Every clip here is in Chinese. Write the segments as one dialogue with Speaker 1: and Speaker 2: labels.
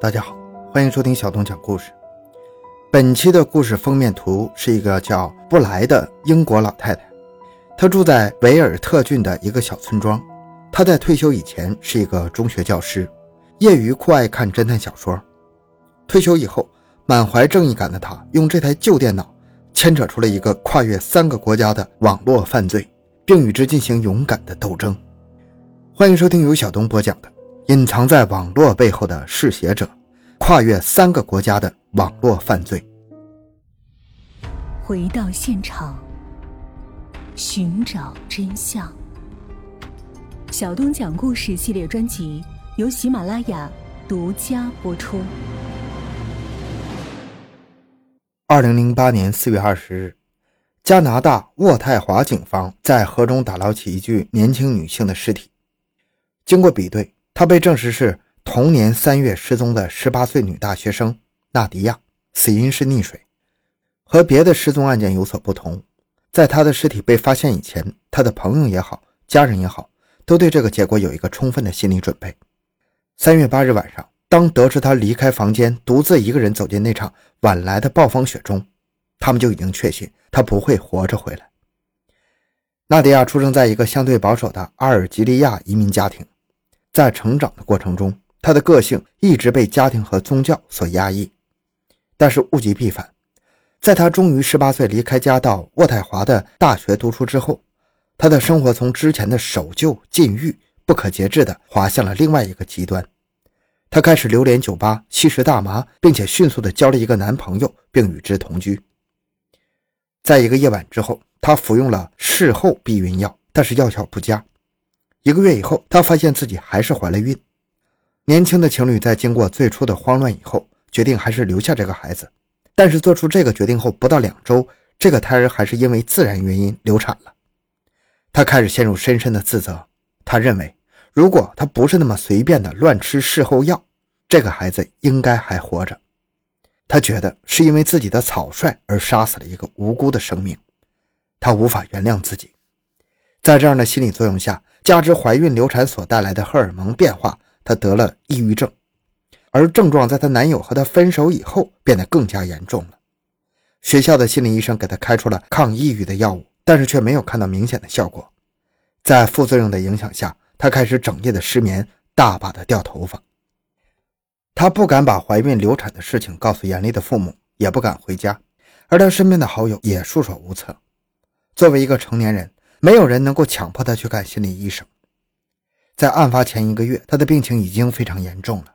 Speaker 1: 大家好，欢迎收听小东讲故事。本期的故事封面图是一个叫布莱的英国老太太，她住在维尔特郡的一个小村庄。她在退休以前是一个中学教师，业余酷爱看侦探小说。退休以后，满怀正义感的她用这台旧电脑牵扯出了一个跨越三个国家的网络犯罪，并与之进行勇敢的斗争。欢迎收听由小东播讲的。隐藏在网络背后的嗜血者，跨越三个国家的网络犯罪。
Speaker 2: 回到现场，寻找真相。小东讲故事系列专辑由喜马拉雅独家播出。
Speaker 1: 二零零八年四月二十日，加拿大渥太华警方在河中打捞起一具年轻女性的尸体，经过比对。她被证实是同年三月失踪的十八岁女大学生纳迪亚，死因是溺水。和别的失踪案件有所不同，在她的尸体被发现以前，她的朋友也好，家人也好，都对这个结果有一个充分的心理准备。三月八日晚上，当得知她离开房间，独自一个人走进那场晚来的暴风雪中，他们就已经确信她不会活着回来。纳迪亚出生在一个相对保守的阿尔及利亚移民家庭。在成长的过程中，他的个性一直被家庭和宗教所压抑。但是物极必反，在他终于十八岁离开家到渥太华的大学读书之后，他的生活从之前的守旧、禁欲、不可节制的滑向了另外一个极端。他开始流连酒吧、吸食大麻，并且迅速的交了一个男朋友，并与之同居。在一个夜晚之后，他服用了事后避孕药，但是药效不佳。一个月以后，她发现自己还是怀了孕。年轻的情侣在经过最初的慌乱以后，决定还是留下这个孩子。但是做出这个决定后不到两周，这个胎儿还是因为自然原因流产了。她开始陷入深深的自责。她认为，如果她不是那么随便的乱吃事后药，这个孩子应该还活着。她觉得是因为自己的草率而杀死了一个无辜的生命，她无法原谅自己。在这样的心理作用下，加之怀孕流产所带来的荷尔蒙变化，她得了抑郁症，而症状在她男友和她分手以后变得更加严重了。学校的心理医生给她开出了抗抑郁的药物，但是却没有看到明显的效果。在副作用的影响下，她开始整夜的失眠，大把的掉头发。她不敢把怀孕流产的事情告诉严厉的父母，也不敢回家，而她身边的好友也束手无策。作为一个成年人。没有人能够强迫他去看心理医生。在案发前一个月，他的病情已经非常严重了。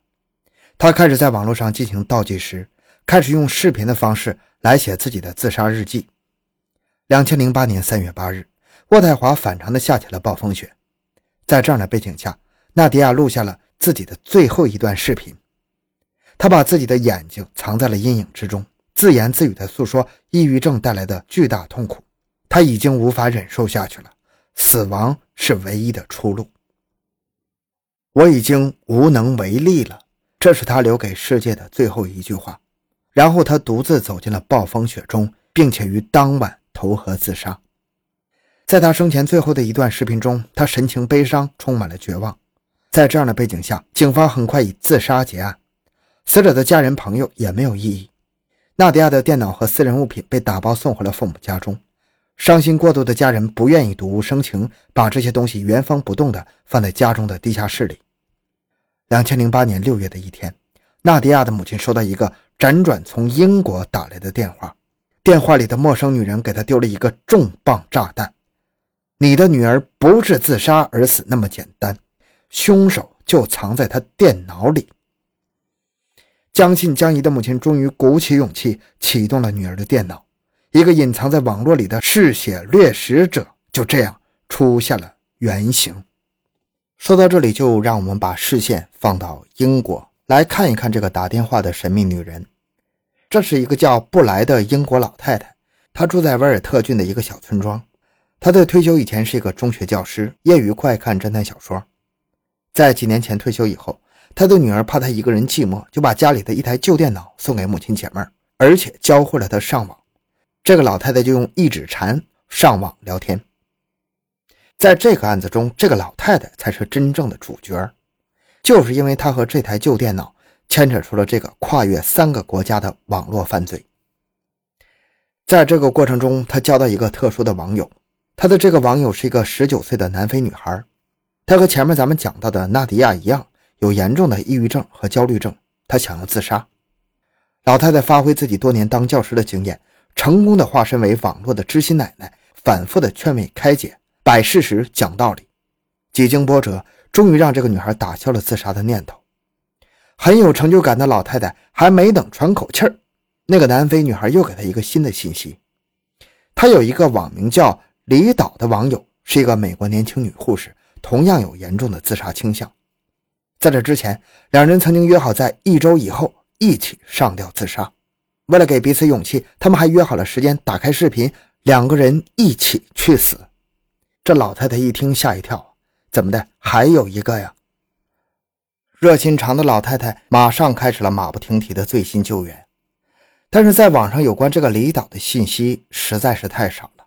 Speaker 1: 他开始在网络上进行倒计时，开始用视频的方式来写自己的自杀日记。两千零八年三月八日，渥太华反常的下起了暴风雪。在这样的背景下，纳迪亚录下了自己的最后一段视频。他把自己的眼睛藏在了阴影之中，自言自语地诉说抑郁症带来的巨大痛苦。他已经无法忍受下去了，死亡是唯一的出路。我已经无能为力了，这是他留给世界的最后一句话。然后他独自走进了暴风雪中，并且于当晚投河自杀。在他生前最后的一段视频中，他神情悲伤，充满了绝望。在这样的背景下，警方很快以自杀结案。死者的家人朋友也没有异议。纳迪亚的电脑和私人物品被打包送回了父母家中。伤心过度的家人不愿意睹物生情，把这些东西原封不动地放在家中的地下室里。两千零八年六月的一天，纳迪亚的母亲收到一个辗转从英国打来的电话，电话里的陌生女人给她丢了一个重磅炸弹：“你的女儿不是自杀而死那么简单，凶手就藏在她电脑里。”将信将疑的母亲终于鼓起勇气启动了女儿的电脑。一个隐藏在网络里的嗜血掠食者就这样出现了原形。说到这里，就让我们把视线放到英国来看一看这个打电话的神秘女人。这是一个叫布莱的英国老太太，她住在维尔特郡的一个小村庄。她在退休以前是一个中学教师，业余快看侦探小说。在几年前退休以后，她的女儿怕她一个人寂寞，就把家里的一台旧电脑送给母亲解闷而且教会了她上网。这个老太太就用一指禅上网聊天。在这个案子中，这个老太太才是真正的主角，就是因为她和这台旧电脑牵扯出了这个跨越三个国家的网络犯罪。在这个过程中，他交到一个特殊的网友，他的这个网友是一个十九岁的南非女孩，她和前面咱们讲到的纳迪亚一样，有严重的抑郁症和焦虑症，她想要自杀。老太太发挥自己多年当教师的经验，成功的化身为网络的知心奶奶，反复的劝慰开解，摆事实讲道理，几经波折，终于让这个女孩打消了自杀的念头。很有成就感的老太太还没等喘口气儿。那个南非女孩又给他一个新的信息，她有一个网名叫李导的网友，是一个美国年轻女护士，同样有严重的自杀倾向。在这之前，两人曾经约好在一周以后一起上吊自杀。为了给彼此勇气，他们还约好了时间，打开视频，两个人一起去死。这老太太一听吓一跳，怎么的？还有一个呀？热心肠的老太太马上开始了马不停蹄的最新救援。但是在网上有关这个离岛的信息实在是太少了。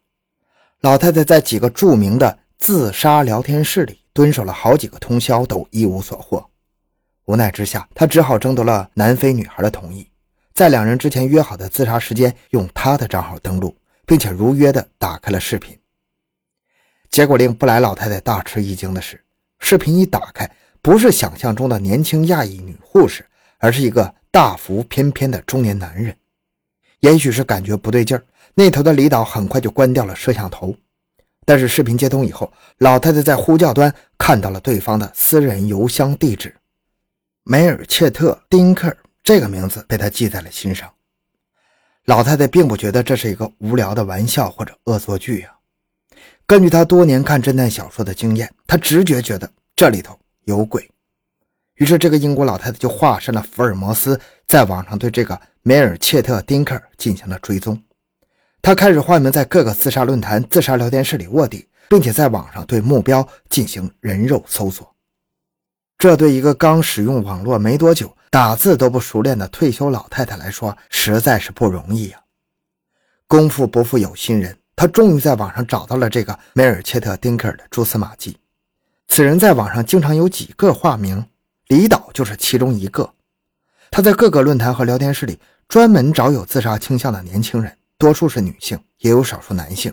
Speaker 1: 老太太在几个著名的自杀聊天室里蹲守了好几个通宵，都一无所获。无奈之下，她只好征得了南非女孩的同意，在两人之前约好的自杀时间，用他的账号登录，并且如约的打开了视频。结果令布莱老太太大吃一惊的是，视频一打开，不是想象中的年轻亚裔女护士，而是一个大腹翩翩的中年男人。也许是感觉不对劲儿，那头的李导很快就关掉了摄像头。但是视频接通以后，老太太在呼叫端看到了对方的私人邮箱地址，梅尔切特·丁克这个名字被他记在了心上。老太太并不觉得这是一个无聊的玩笑或者恶作剧呀。根据她多年看侦探小说的经验，她直觉觉得这里头有鬼。于是，这个英国老太太就化身了福尔摩斯，在网上对这个。梅尔切特·丁克进行了追踪，他开始化名在各个自杀论坛、自杀聊天室里卧底，并且在网上对目标进行人肉搜索。这对一个刚使用网络没多久、打字都不熟练的退休老太太来说，实在是不容易呀。功夫不负有心人，他终于在网上找到了这个梅尔切特·丁克的蛛丝马迹。此人在网上经常有几个化名，李导就是其中一个。他在各个论坛和聊天室里。专门找有自杀倾向的年轻人，多数是女性，也有少数男性。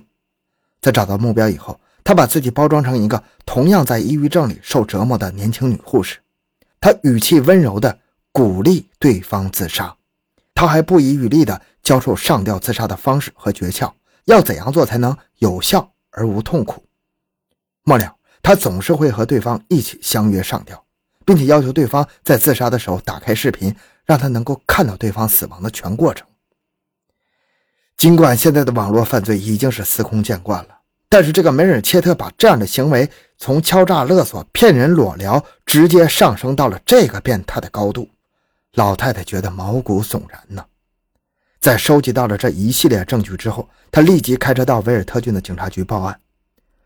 Speaker 1: 在找到目标以后，他把自己包装成一个同样在抑郁症里受折磨的年轻女护士。他语气温柔地鼓励对方自杀，他还不遗余力地教授上吊自杀的方式和诀窍，要怎样做才能有效而无痛苦。末了，他总是会和对方一起相约上吊，并且要求对方在自杀的时候打开视频。让他能够看到对方死亡的全过程。尽管现在的网络犯罪已经是司空见惯了，但是这个梅尔切特把这样的行为从敲诈勒索、骗人裸聊，直接上升到了这个变态的高度，老太太觉得毛骨悚然呢。在收集到了这一系列证据之后，她立即开车到维尔特郡的警察局报案，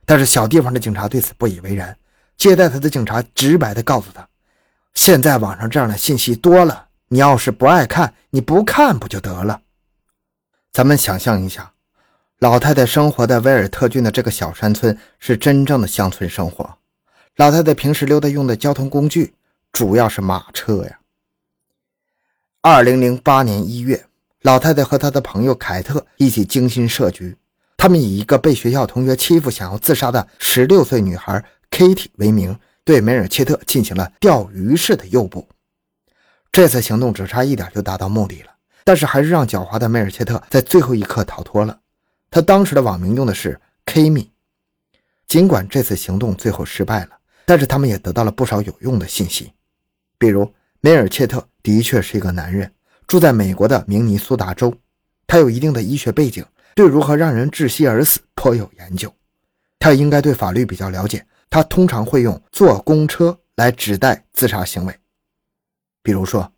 Speaker 1: 但是小地方的警察对此不以为然。接待他的警察直白地告诉他：“现在网上这样的信息多了。”你要是不爱看，你不看不就得了？咱们想象一下，老太太生活在威尔特郡的这个小山村，是真正的乡村生活。老太太平时溜达用的交通工具主要是马车呀。二零零八年一月，老太太和她的朋友凯特一起精心设局，他们以一个被学校同学欺负、想要自杀的十六岁女孩 Kitty 为名，对梅尔切特进行了钓鱼式的诱捕。这次行动只差一点就达到目的了，但是还是让狡猾的梅尔切特在最后一刻逃脱了。他当时的网名用的是 Kimi，。尽管这次行动最后失败了，但是他们也得到了不少有用的信息，比如梅尔切特的确是一个男人，住在美国的明尼苏达州，他有一定的医学背景，对如何让人窒息而死颇有研究。他应该对法律比较了解，他通常会用坐公车来指代自杀行为。比如说，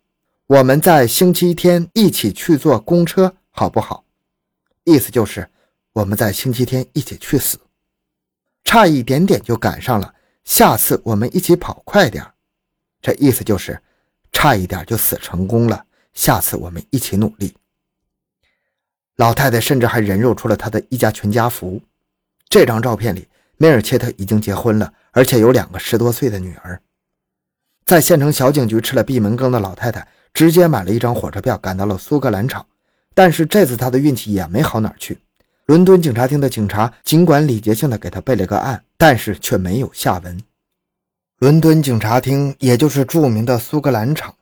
Speaker 1: 我们在星期天一起去坐公车，好不好？意思就是我们在星期天一起去死，差一点点就赶上了。下次我们一起跑快点这意思就是差一点就死成功了。下次我们一起努力。老太太甚至还人肉出了她的一家全家福。这张照片里，梅尔切特已经结婚了，而且有两个十多岁的女儿。在县城小警局吃了闭门羹的老太太，直接买了一张火车票赶到了苏格兰场。但是这次她的运气也没好哪去。伦敦警察厅的警察尽管礼节性的给他备了个案，但是却没有下文。伦敦警察厅，也就是著名的苏格兰场，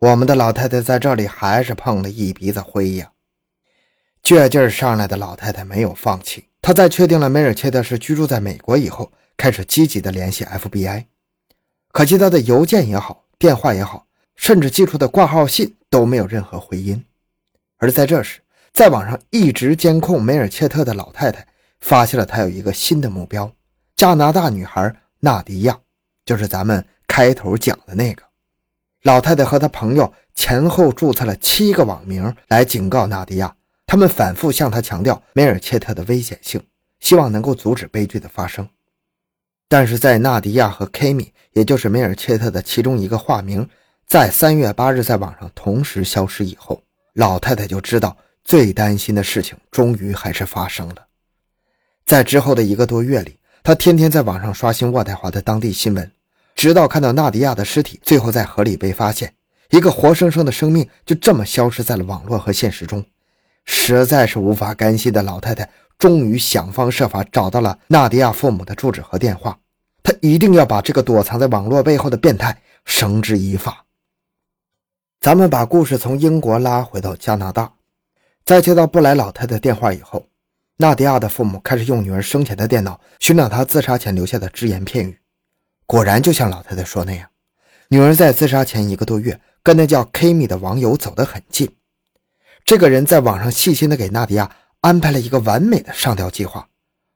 Speaker 1: 我们的老太太在这里还是碰了一鼻子灰呀。倔劲儿上来的老太太没有放弃，她在确定了梅尔切特是居住在美国以后，开始积极的联系 FBI。可惜她的邮件也好，电话也好，甚至寄出的挂号信都没有任何回音。而在这时，在网上一直监控梅尔切特的老太太发现了他有一个新的目标——加拿大女孩纳迪亚，就是咱们开头讲的那个老太太和她朋友前后注册了七个网名来警告纳迪亚，他们反复向她强调梅尔切特的危险性，希望能够阻止悲剧的发生。但是在纳迪亚和 K 米，也就是梅尔切特的其中一个化名，在三月八日在网上同时消失以后，老太太就知道最担心的事情终于还是发生了。在之后的一个多月里，他天天在网上刷新渥太华的当地新闻，直到看到纳迪亚的尸体最后在河里被发现，一个活生生的生命就这么消失在了网络和现实中，实在是无法甘心的老太太。终于想方设法找到了纳迪亚父母的住址和电话，她一定要把这个躲藏在网络背后的变态绳之以法。咱们把故事从英国拉回到加拿大，在接到布莱老太太电话以后，纳迪亚的父母开始用女儿生前的电脑寻找她自杀前留下的只言片语。果然，就像老太太说那样，女儿在自杀前一个多月跟那叫 K 米的网友走得很近。这个人在网上细心的给纳迪亚。安排了一个完美的上吊计划，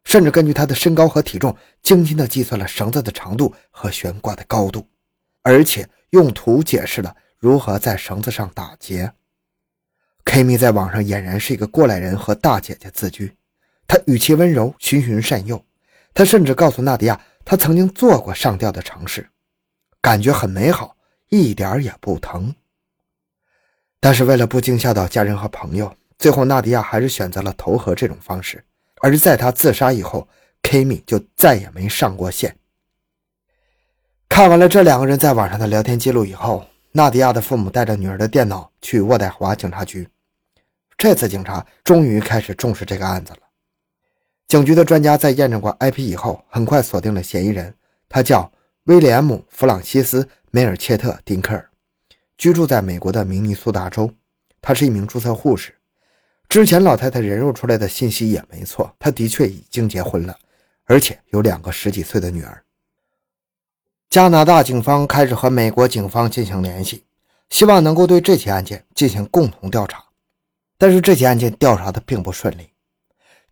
Speaker 1: 甚至根据她的身高和体重，精心的计算了绳子的长度和悬挂的高度，而且用图解释了如何在绳子上打结。K 米在网上俨然是一个过来人和大姐姐自居，他语气温柔，循循善诱。他甚至告诉娜迪亚，他曾经做过上吊的尝试，感觉很美好，一点也不疼。但是为了不惊吓到家人和朋友。最后，纳迪亚还是选择了投河这种方式。而在他自杀以后，K 米就再也没上过线。看完了这两个人在网上的聊天记录以后，纳迪亚的父母带着女儿的电脑去渥太华警察局。这次警察终于开始重视这个案子了。警局的专家在验证过 IP 以后，很快锁定了嫌疑人，他叫威廉姆·弗朗西斯·梅尔切特·丁克尔，居住在美国的明尼苏达州，他是一名注册护士。之前老太太人肉出来的信息也没错，她的确已经结婚了，而且有两个十几岁的女儿。加拿大警方开始和美国警方进行联系，希望能够对这起案件进行共同调查。但是这起案件调查的并不顺利，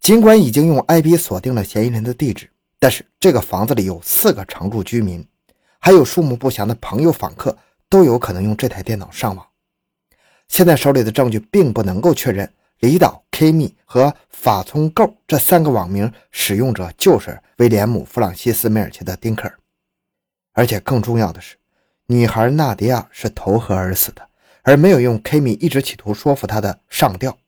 Speaker 1: 尽管已经用 IP 锁定了嫌疑人的地址，但是这个房子里有四个常住居民，还有数目不详的朋友访客都有可能用这台电脑上网。现在手里的证据并不能够确认。离岛 K 米和法聪够这三个网名使用者就是威廉姆·弗朗西斯·梅尔切特·丁克尔，而且更重要的是，女孩纳迪亚是投河而死的，而没有用 K 米一直企图说服他的上吊。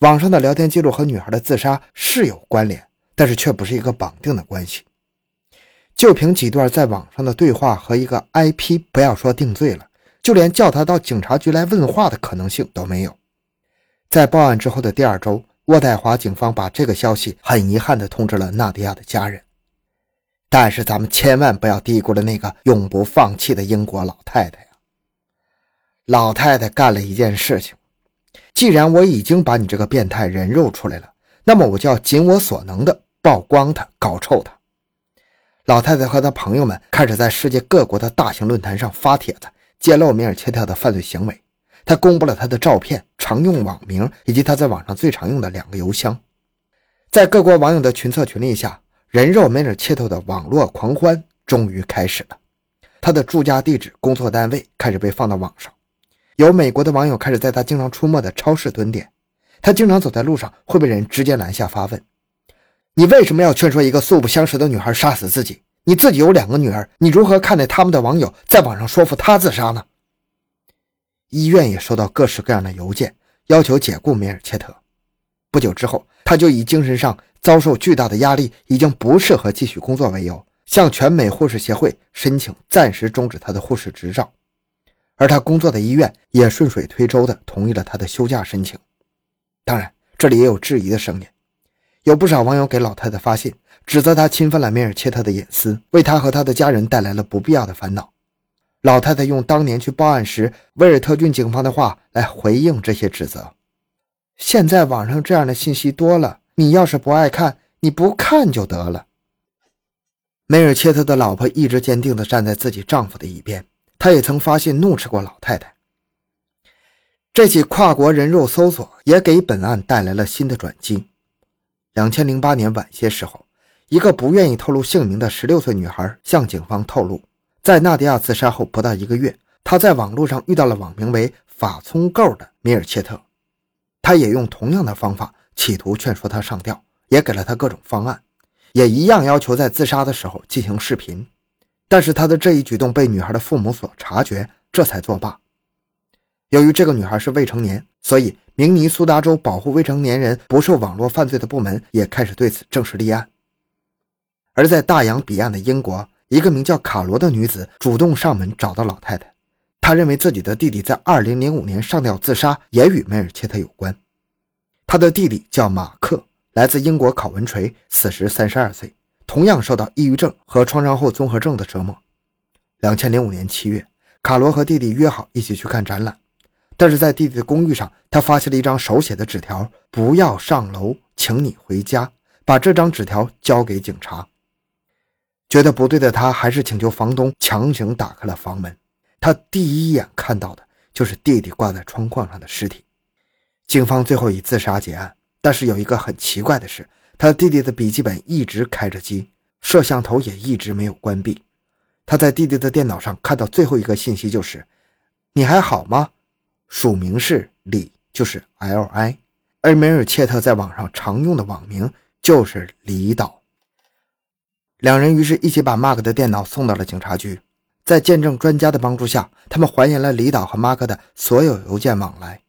Speaker 1: 网上的聊天记录和女孩的自杀是有关联，但是却不是一个绑定的关系。就凭几段在网上的对话和一个 IP，不要说定罪了，就连叫他到警察局来问话的可能性都没有。在报案之后的第二周，渥太华警方把这个消息很遗憾地通知了纳迪亚的家人。但是咱们千万不要低估了那个永不放弃的英国老太太！老太太干了一件事情：既然我已经把你这个变态人肉出来了，那么我就要尽我所能的曝光他、搞臭他。老太太和她朋友们开始在世界各国的大型论坛上发帖子，揭露米尔切特的犯罪行为。他公布了他的照片、常用网名以及他在网上最常用的两个邮箱。在各国网友的群策群力下，人肉梅尔切特的网络狂欢终于开始了。他的住家地址、工作单位开始被放到网上。有美国的网友开始在他经常出没的超市蹲点。他经常走在路上会被人直接拦下发问：“你为什么要劝说一个素不相识的女孩杀死自己？你自己有两个女儿，你如何看待他们的网友在网上说服她自杀呢？”医院也收到各式各样的邮件，要求解雇梅尔切特。不久之后，他就以精神上遭受巨大的压力，已经不适合继续工作为由，向全美护士协会申请暂时终止他的护士执照，而他工作的医院也顺水推舟地同意了他的休假申请。当然，这里也有质疑的声音，有不少网友给老太太发信，指责她侵犯了梅尔切特的隐私，为他和他的家人带来了不必要的烦恼。老太太用当年去报案时威尔特郡警方的话来回应这些指责。现在网上这样的信息多了，你要是不爱看，你不看就得了。梅尔切特的老婆一直坚定地站在自己丈夫的一边，他也曾发信怒斥过老太太。这起跨国人肉搜索也给本案带来了新的转机。两千零八年晚些时候，一个不愿意透露姓名的十六岁女孩向警方透露。在纳迪亚自杀后不到一个月，她在网络上遇到了网名为“法聪够”的米尔切特，他也用同样的方法企图劝说他上吊，也给了他各种方案，也一样要求在自杀的时候进行视频。但是他的这一举动被女孩的父母所察觉，这才作罢。由于这个女孩是未成年，所以明尼苏达州保护未成年人不受网络犯罪的部门也开始对此正式立案。而在大洋彼岸的英国。一个名叫卡罗的女子主动上门找到老太太，她认为自己的弟弟在2005年上吊自杀也与梅尔切特有关。她的弟弟叫马克，来自英国考文垂，此时32岁，同样受到抑郁症和创伤后综合症的折磨。2005年7月，卡罗和弟弟约好一起去看展览，但是在弟弟的公寓上，他发现了一张手写的纸条：“不要上楼，请你回家。”把这张纸条交给警察。觉得不对的他，还是请求房东强行打开了房门。他第一眼看到的就是弟弟挂在窗框上的尸体。警方最后以自杀结案，但是有一个很奇怪的是，他弟弟的笔记本一直开着机，摄像头也一直没有关闭。他在弟弟的电脑上看到最后一个信息就是：“你还好吗？”署名是李，就是 L I。而梅尔切特在网上常用的网名就是李导。两人于是一起把 Mark 的电脑送到了警察局，在见证专家的帮助下，他们还原了李导和 Mark 的所有邮件往来。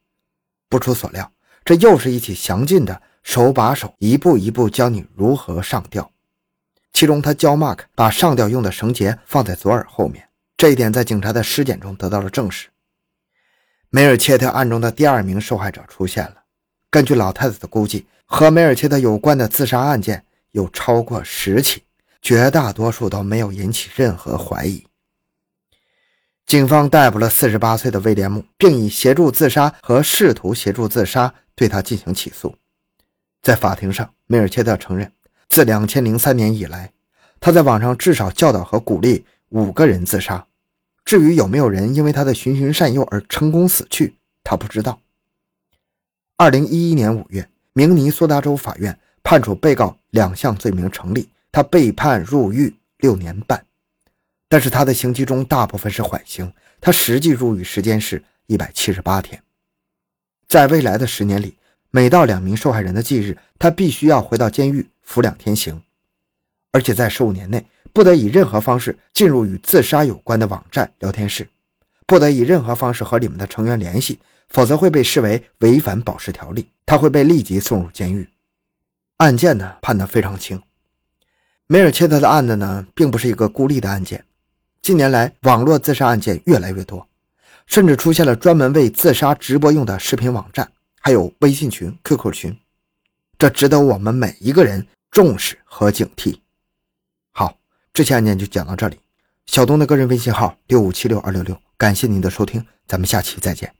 Speaker 1: 不出所料，这又是一起详尽的手把手、一步一步教你如何上吊。其中，他教 Mark 把上吊用的绳结放在左耳后面，这一点在警察的尸检中得到了证实。梅尔切特案中的第二名受害者出现了。根据老太太的估计，和梅尔切特有关的自杀案件有超过十起。绝大多数都没有引起任何怀疑。警方逮捕了四十八岁的威廉姆，并以协助自杀和试图协助自杀对他进行起诉。在法庭上，梅尔切特承认，自两千零三年以来，他在网上至少教导和鼓励五个人自杀。至于有没有人因为他的循循善诱而成功死去，他不知道。二零一一年五月，明尼苏达州法院判处被告两项罪名成立。他被判入狱六年半，但是他的刑期中大部分是缓刑，他实际入狱时间是一百七十八天。在未来的十年里，每到两名受害人的忌日，他必须要回到监狱服两天刑，而且在十五年内不得以任何方式进入与自杀有关的网站、聊天室，不得以任何方式和里面的成员联系，否则会被视为违反保释条例，他会被立即送入监狱。案件呢判得非常轻。梅尔切特的案子呢，并不是一个孤立的案件。近年来，网络自杀案件越来越多，甚至出现了专门为自杀直播用的视频网站，还有微信群、QQ 群，这值得我们每一个人重视和警惕。好，这期案件就讲到这里。小东的个人微信号六五七六二六六，感谢您的收听，咱们下期再见。